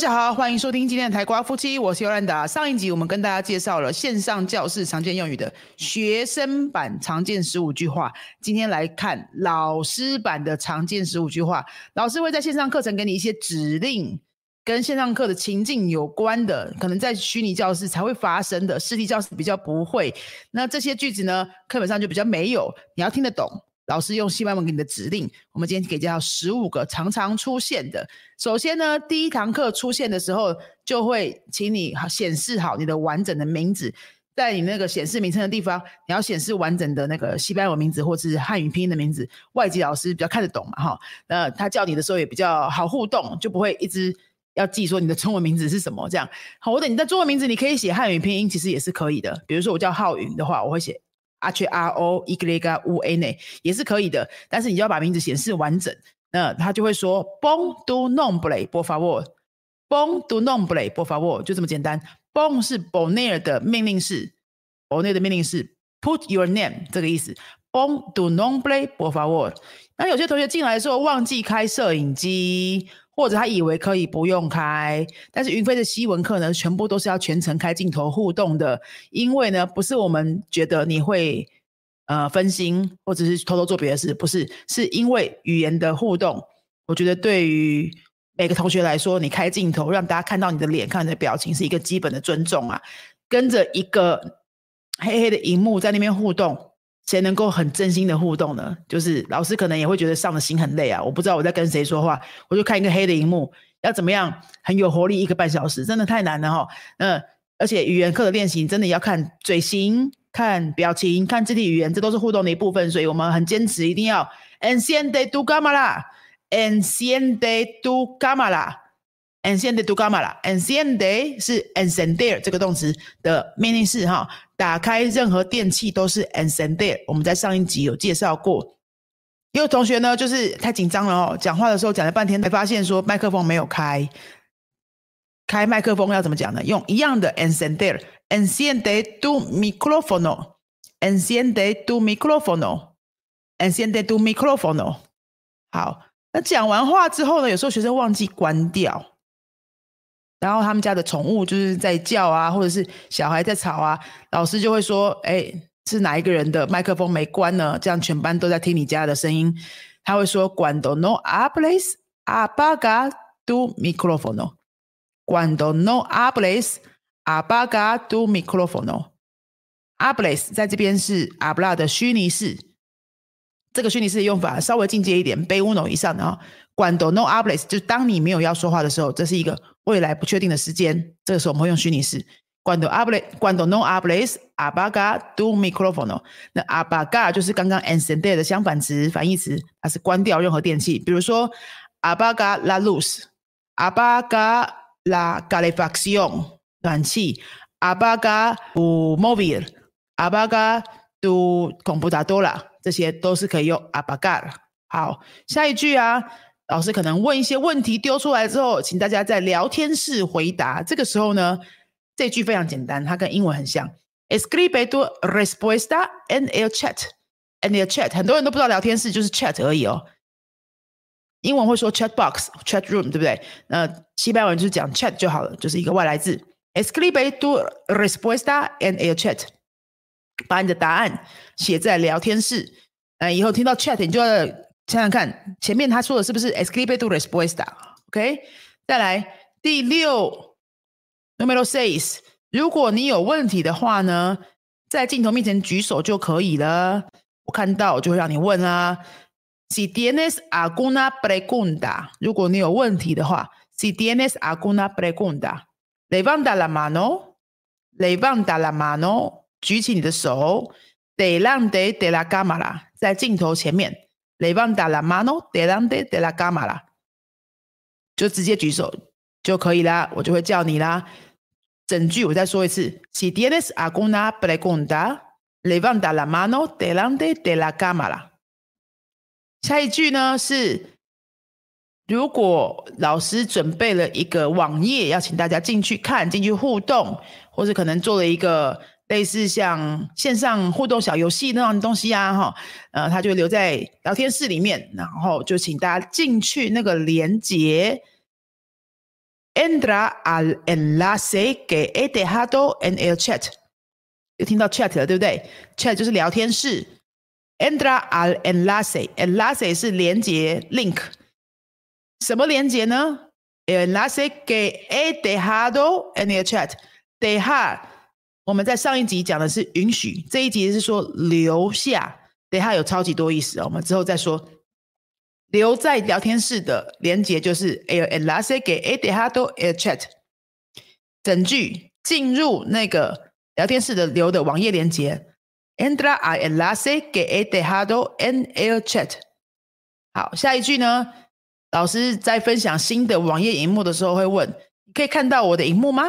大家好，欢迎收听今天的台瓜夫妻，我是尤兰达。上一集我们跟大家介绍了线上教室常见用语的学生版常见十五句话，今天来看老师版的常见十五句话。老师会在线上课程给你一些指令，跟线上课的情境有关的，可能在虚拟教室才会发生的，实体教室比较不会。那这些句子呢，课本上就比较没有，你要听得懂。老师用西班牙文给你的指令，我们今天给介绍十五个常常出现的。首先呢，第一堂课出现的时候，就会请你显示好你的完整的名字，在你那个显示名称的地方，你要显示完整的那个西班牙文名字或是汉语拼音的名字。外籍老师比较看得懂嘛，哈，那他叫你的时候也比较好互动，就不会一直要记说你的中文名字是什么这样。好，或者你的中文名字你可以写汉语拼音，其实也是可以的。比如说我叫浩云的话，我会写。H R O E G A U N A 也是可以的，但是你就要把名字显示完整，那他就会说 Bon do nombre por favor，Bon do nombre por favor，就这么简单。Bon 是 Bonair 的命令式，Bonair 的命令式 Put your name 这个意思。Bon do nombre por favor。那有些同学进来的时候忘记开摄影机。或者他以为可以不用开，但是云飞的西文课呢，全部都是要全程开镜头互动的，因为呢，不是我们觉得你会呃分心，或者是偷偷做别的事，不是，是因为语言的互动。我觉得对于每个同学来说，你开镜头让大家看到你的脸，看你的表情，是一个基本的尊重啊。跟着一个黑黑的荧幕在那边互动。谁能够很真心的互动呢？就是老师可能也会觉得上的心很累啊。我不知道我在跟谁说话，我就看一个黑的荧幕，要怎么样很有活力一个半小时，真的太难了哈。嗯，而且语言课的练习真的要看嘴型、看表情、看肢体语言，这都是互动的一部分，所以我们很坚持一定要 enciende tu cámara，enciende tu cámara，enciende tu cámara，enciende 是 encender 这个动词的命令式哈。打开任何电器都是 encender，我们在上一集有介绍过。有同学呢，就是太紧张了哦，讲话的时候讲了半天才发现说麦克风没有开。开麦克风要怎么讲呢？用一样的 encender，enciende tu microfono，enciende tu microfono，enciende tu microfono。好，那讲完话之后呢，有时候学生忘记关掉。然后他们家的宠物就是在叫啊，或者是小孩在吵啊，老师就会说：“哎，是哪一个人的麦克风没关呢？”这样全班都在听你家的声音。他会说：“Cuando no hables, apaga tu micrófono. Cuando no hables, apaga tu micrófono. Hables 在这边是 habla 的虚拟式，这个虚拟式的用法稍微进阶一点，背 uno 以上的啊。Cuando no hables 就当你没有要说话的时候，这是一个。未来不确定的时间，这个时候我们会用虚拟式。Cuando hable, cuando no hables, apaga tu micrófono。那 apaga 就是刚刚 encender 的相反词、反义词，它是关掉任何电器。比如说，apaga la luz，apaga la calefacción，暖气；apaga tu móvil，apaga tu computadora，这些都是可以用 apagar。好，下一句啊。老师可能问一些问题丢出来之后，请大家在聊天室回答。这个时候呢，这句非常简单，它跟英文很像。Escribe tu respuesta en el chat. En el chat，很多人都不知道聊天室就是 chat 而已哦。英文会说 chat box、chat room，对不对？那西班牙文就是讲 chat 就好了，就是一个外来字。Escribe tu respuesta en el chat，把你的答案写在聊天室。呃，以后听到 chat，你就要。想想看，前面他说的是不是 escribe tu respuesta？OK，再来第六，numero seis。如果你有问题的话呢，在镜头面前举手就可以了。我看到就会让你问啊。Si tienes alguna pregunta，如果你有问题的话，Si tienes alguna pregunta，levanta la mano，levanta la mano，举起你的手，delante de la cámara，在镜头前面。Levanta la mano delante de la cámara，就直接举手就可以啦，我就会叫你啦。整句我再说一次：Si tienes alguna pregunta, levanta la mano delante de la cámara。下一句呢是：如果老师准备了一个网页，要请大家进去看、进去互动，或者可能做了一个。类似像线上互动小游戏那样的东西啊，哈，呃，他就留在聊天室里面，然后就请大家进去那个连接，entra al enlace que he dejado en el chat。有听到 chat 了，对不对？chat 就是聊天室。entra al enlace，enlace 是连接 link。什么连接呢？enlace que he dejado en el chat。我们在上一集讲的是允许，这一集是说留下。dejar 有超级多意思哦，我们之后再说。留在聊天室的连接就是 el enlace que he dejado en el chat。整句进入那个聊天室的留的网页连接。Entra al enlace que he dejado en el chat。好，下一句呢？老师在分享新的网页荧幕的时候会问：你可以看到我的荧幕吗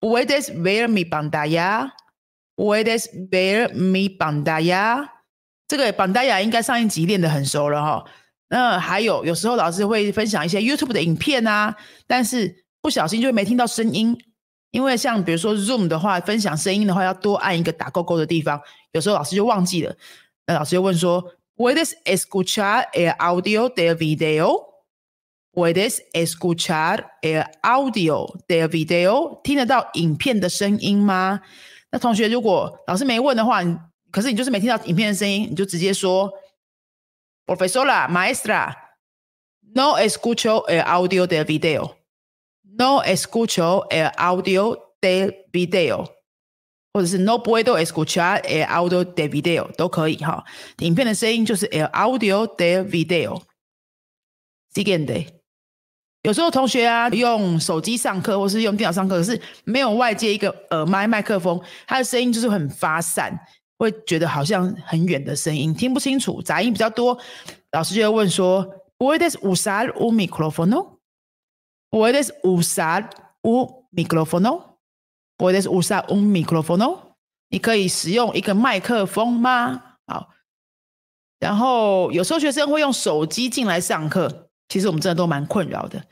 ？Puedes ver mi pantalla？Puedes ver mi pantalla？这个 pantalla 应该上一集练得很熟了哈。那还有，有时候老师会分享一些 YouTube 的影片啊，但是不小心就没听到声音。因为像比如说 Zoom 的话，分享声音的话要多按一个打勾勾的地方，有时候老师就忘记了。那老师就问说：“Puedes escuchar el audio del video？”“Puedes escuchar el audio del video？” 听得到影片的声音吗？那同学如果老师没问的话，可是你就是没听到影片的声音，你就直接说：“Profesora, maestra, no escucho el audio del video。” No escucho el audio del video，或者是 No puedo escuchar el audio del video 都可以哈。影片的声音就是 el audio del video。Siguiente， 有时候同学啊用手机上课或是用电脑上课，可是没有外接一个耳麦麦克风，他的声音就是很发散，会觉得好像很远的声音，听不清楚，杂音比较多。老师就会问说：Puedes usar un micrófono？Puedes usar un micrófono? Puedes usar un micrófono? 你可以使用一个麦克风吗？好，然后有时候学生会用手机进来上课，其实我们真的都蛮困扰的。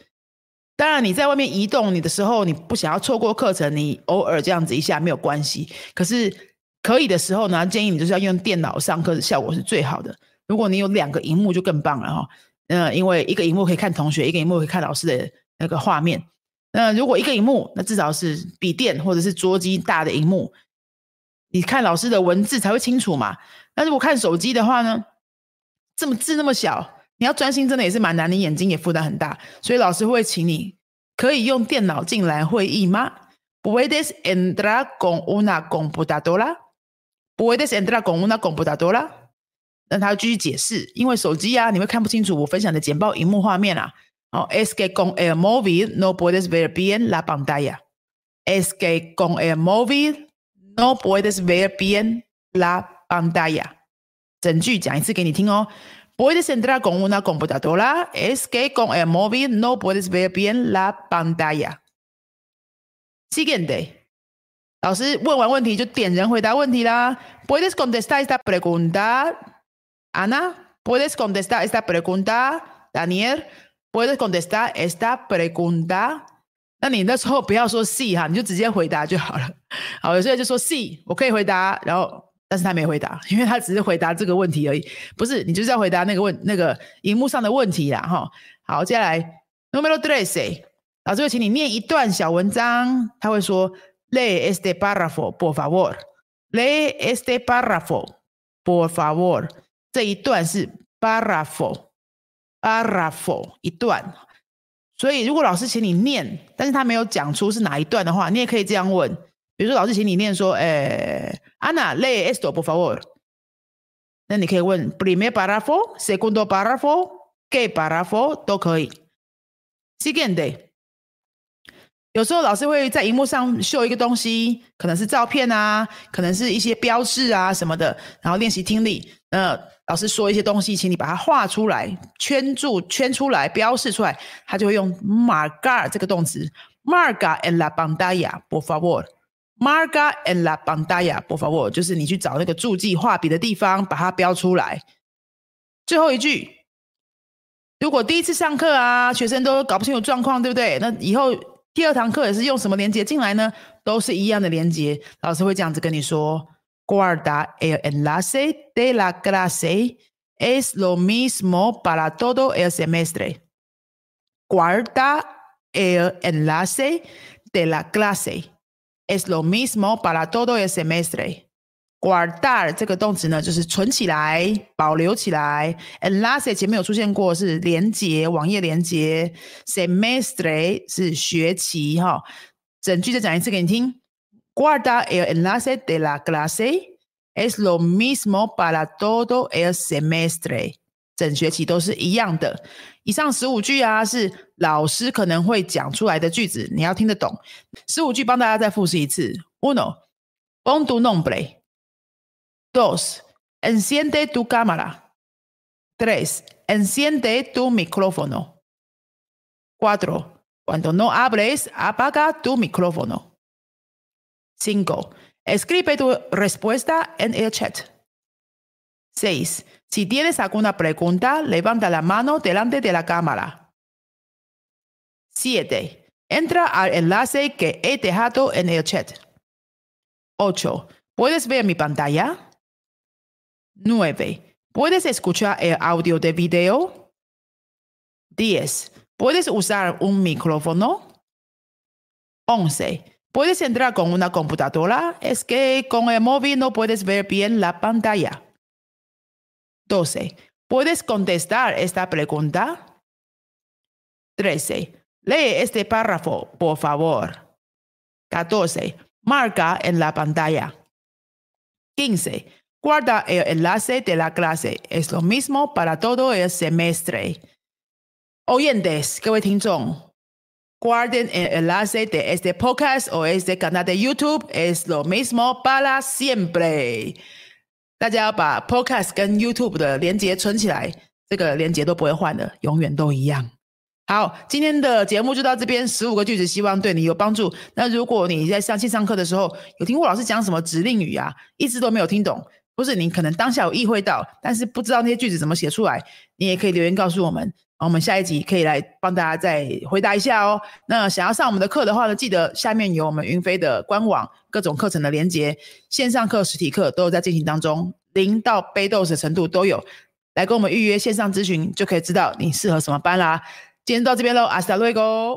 当然，你在外面移动你的时候，你不想要错过课程，你偶尔这样子一下没有关系。可是可以的时候呢，建议你就是要用电脑上课，效果是最好的。如果你有两个荧幕就更棒了哈。那，因为一个荧幕可以看同学，一个荧幕可以看老师的。那个画面，那如果一个荧幕，那至少是笔电或者是桌机大的荧幕，你看老师的文字才会清楚嘛。那如果看手机的话呢，这么字那么小，你要专心真的也是蛮难，你眼睛也负担很大。所以老师会请你可以用电脑进来会议吗？Puedes entrar con una computadora？Puedes entrar con una computadora？那他继续解释，因为手机啊，你会看不清楚我分享的简报荧幕画面啊。Oh, es que con el móvil no puedes ver bien la pantalla. Es que con el móvil no puedes ver bien la pantalla. 整句讲一次给你听哦。Puedes entrar con una computadora. Es que con el móvil no puedes ver bien la pantalla. Siguiente. 老师问完问题就点人回答问题啦。Puedes contestar esta pregunta, Ana. Puedes contestar esta pregunta, Daniel. Puedes contestar esta pregunta？那你那时候不要说 “sí” 哈，你就直接回答就好了。好，有些人就说 “sí”，我可以回答，然后 但是他没回答，因为他只是回答这个问题而已。不是，你就是要回答那个问那个荧幕上的问题啦，哈。好，接下来 Numero tres，老师会请你念一段小文章，他会说 “lee este párrafo，por favor”，“lee este párrafo，por favor”，这一段是 párrafo。párrafo 一段，所以如果老师请你念，但是他没有讲出是哪一段的话，你也可以这样问。比如说老师请你念说，诶，Ana lee esto por favor。那你可以问 primer párrafo, segundo párrafo, qué párrafo 都可以。Siguiente，有时候老师会在荧幕上秀一个东西，可能是照片啊，可能是一些标志啊什么的，然后练习听力。呃。老师说一些东西，请你把它画出来，圈住、圈出来、标示出来，他就会用 marcar 这个动词，marca en la pantalla，por favor，marca en la pantalla，por favor，就是你去找那个注记画笔的地方，把它标出来。最后一句，如果第一次上课啊，学生都搞不清楚状况，对不对？那以后第二堂课也是用什么连接进来呢？都是一样的连接，老师会这样子跟你说。Guarda el enlace de la clase. Es lo mismo para todo el semestre. Guarda el enlace de la clase es lo mismo para todo el semestre。guardar 这个动词呢，就是存起来、保留起来。enlace 前面有出现过，是连接、网页连接。semestre 是学期哈。整句再讲一次给你听。Guardar el enlace de la clase es lo mismo para todo el semestre。整学期都是一样的。以上十五句啊，是老师可能会讲出来的句子，你要听得懂。十五句帮大家再复习一次。Uno, pon tu nombre. Dos, enciende tu cámara. Tres, enciende tu micrófono. Cuatro, cuando no hables, apaga tu micrófono. Cinco, escribe tu respuesta en el chat. Seis, si tienes alguna pregunta, levanta la mano delante de la cámara. Siete, entra al enlace que he dejado en el chat. Ocho, ¿puedes ver mi pantalla? 9. ¿Puedes escuchar el audio de video? 10. ¿Puedes usar un micrófono? 11. ¿Puedes entrar con una computadora? Es que con el móvil no puedes ver bien la pantalla. 12. ¿Puedes contestar esta pregunta? 13. Lee este párrafo, por favor. 14. Marca en la pantalla. 15. Guarda el enlace de la clase. Es lo mismo para todo el semestre. Oyentes, guarden el enlace de este podcast o este canal de YouTube. Es lo mismo para siempre. 大家要把 podcast 跟 YouTube 的连接存起来，这个连接都不会换的，永远都一样。好，今天的节目就到这边，十五个句子，希望对你有帮助。那如果你在上线上课的时候有听过老师讲什么指令语啊，一直都没有听懂。不是你可能当下有意会到，但是不知道那些句子怎么写出来，你也可以留言告诉我们，我们下一集可以来帮大家再回答一下哦。那想要上我们的课的话呢，记得下面有我们云飞的官网各种课程的连接，线上课、实体课都有在进行当中，零到背豆的程度都有，来跟我们预约线上咨询，就可以知道你适合什么班啦。今天到这边喽，阿斯达瑞哥。